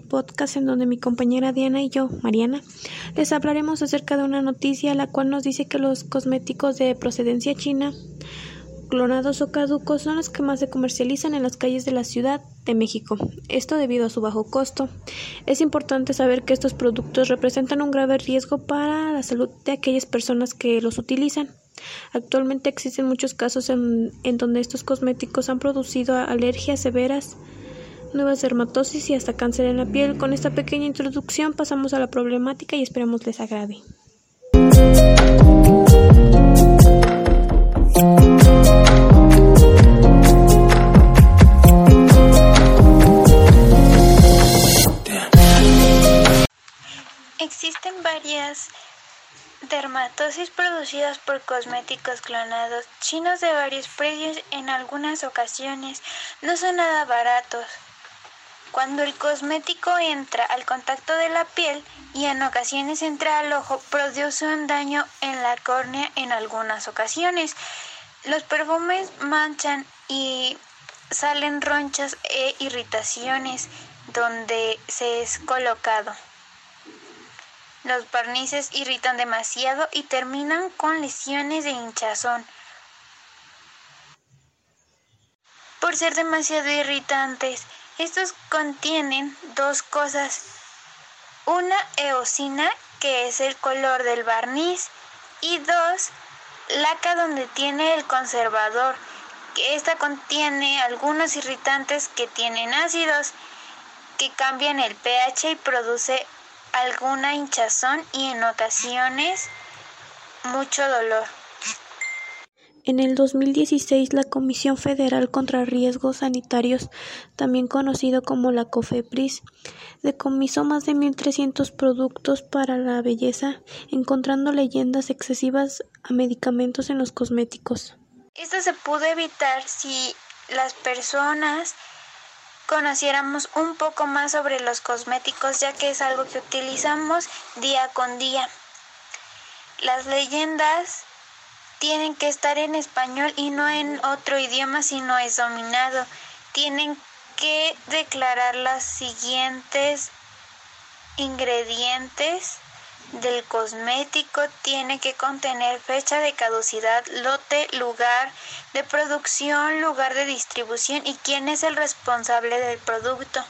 podcast en donde mi compañera Diana y yo, Mariana, les hablaremos acerca de una noticia la cual nos dice que los cosméticos de procedencia china, clonados o caducos, son los que más se comercializan en las calles de la Ciudad de México. Esto debido a su bajo costo. Es importante saber que estos productos representan un grave riesgo para la salud de aquellas personas que los utilizan. Actualmente existen muchos casos en, en donde estos cosméticos han producido alergias severas nuevas dermatosis y hasta cáncer en la piel. Con esta pequeña introducción pasamos a la problemática y esperamos les agrade. Existen varias dermatosis producidas por cosméticos clonados chinos de varios precios en algunas ocasiones no son nada baratos. Cuando el cosmético entra al contacto de la piel y en ocasiones entra al ojo, produce un daño en la córnea en algunas ocasiones. Los perfumes manchan y salen ronchas e irritaciones donde se es colocado. Los barnices irritan demasiado y terminan con lesiones de hinchazón. Por ser demasiado irritantes, estos contienen dos cosas. Una eosina, que es el color del barniz, y dos, laca donde tiene el conservador, que esta contiene algunos irritantes que tienen ácidos, que cambian el pH y produce alguna hinchazón y en ocasiones mucho dolor. En el 2016, la Comisión Federal contra Riesgos Sanitarios, también conocido como la COFEPRIS, decomisó más de 1.300 productos para la belleza, encontrando leyendas excesivas a medicamentos en los cosméticos. Esto se pudo evitar si las personas conociéramos un poco más sobre los cosméticos, ya que es algo que utilizamos día con día. Las leyendas tienen que estar en español y no en otro idioma si no es dominado. Tienen que declarar las siguientes ingredientes del cosmético tiene que contener fecha de caducidad, lote, lugar de producción, lugar de distribución y quién es el responsable del producto.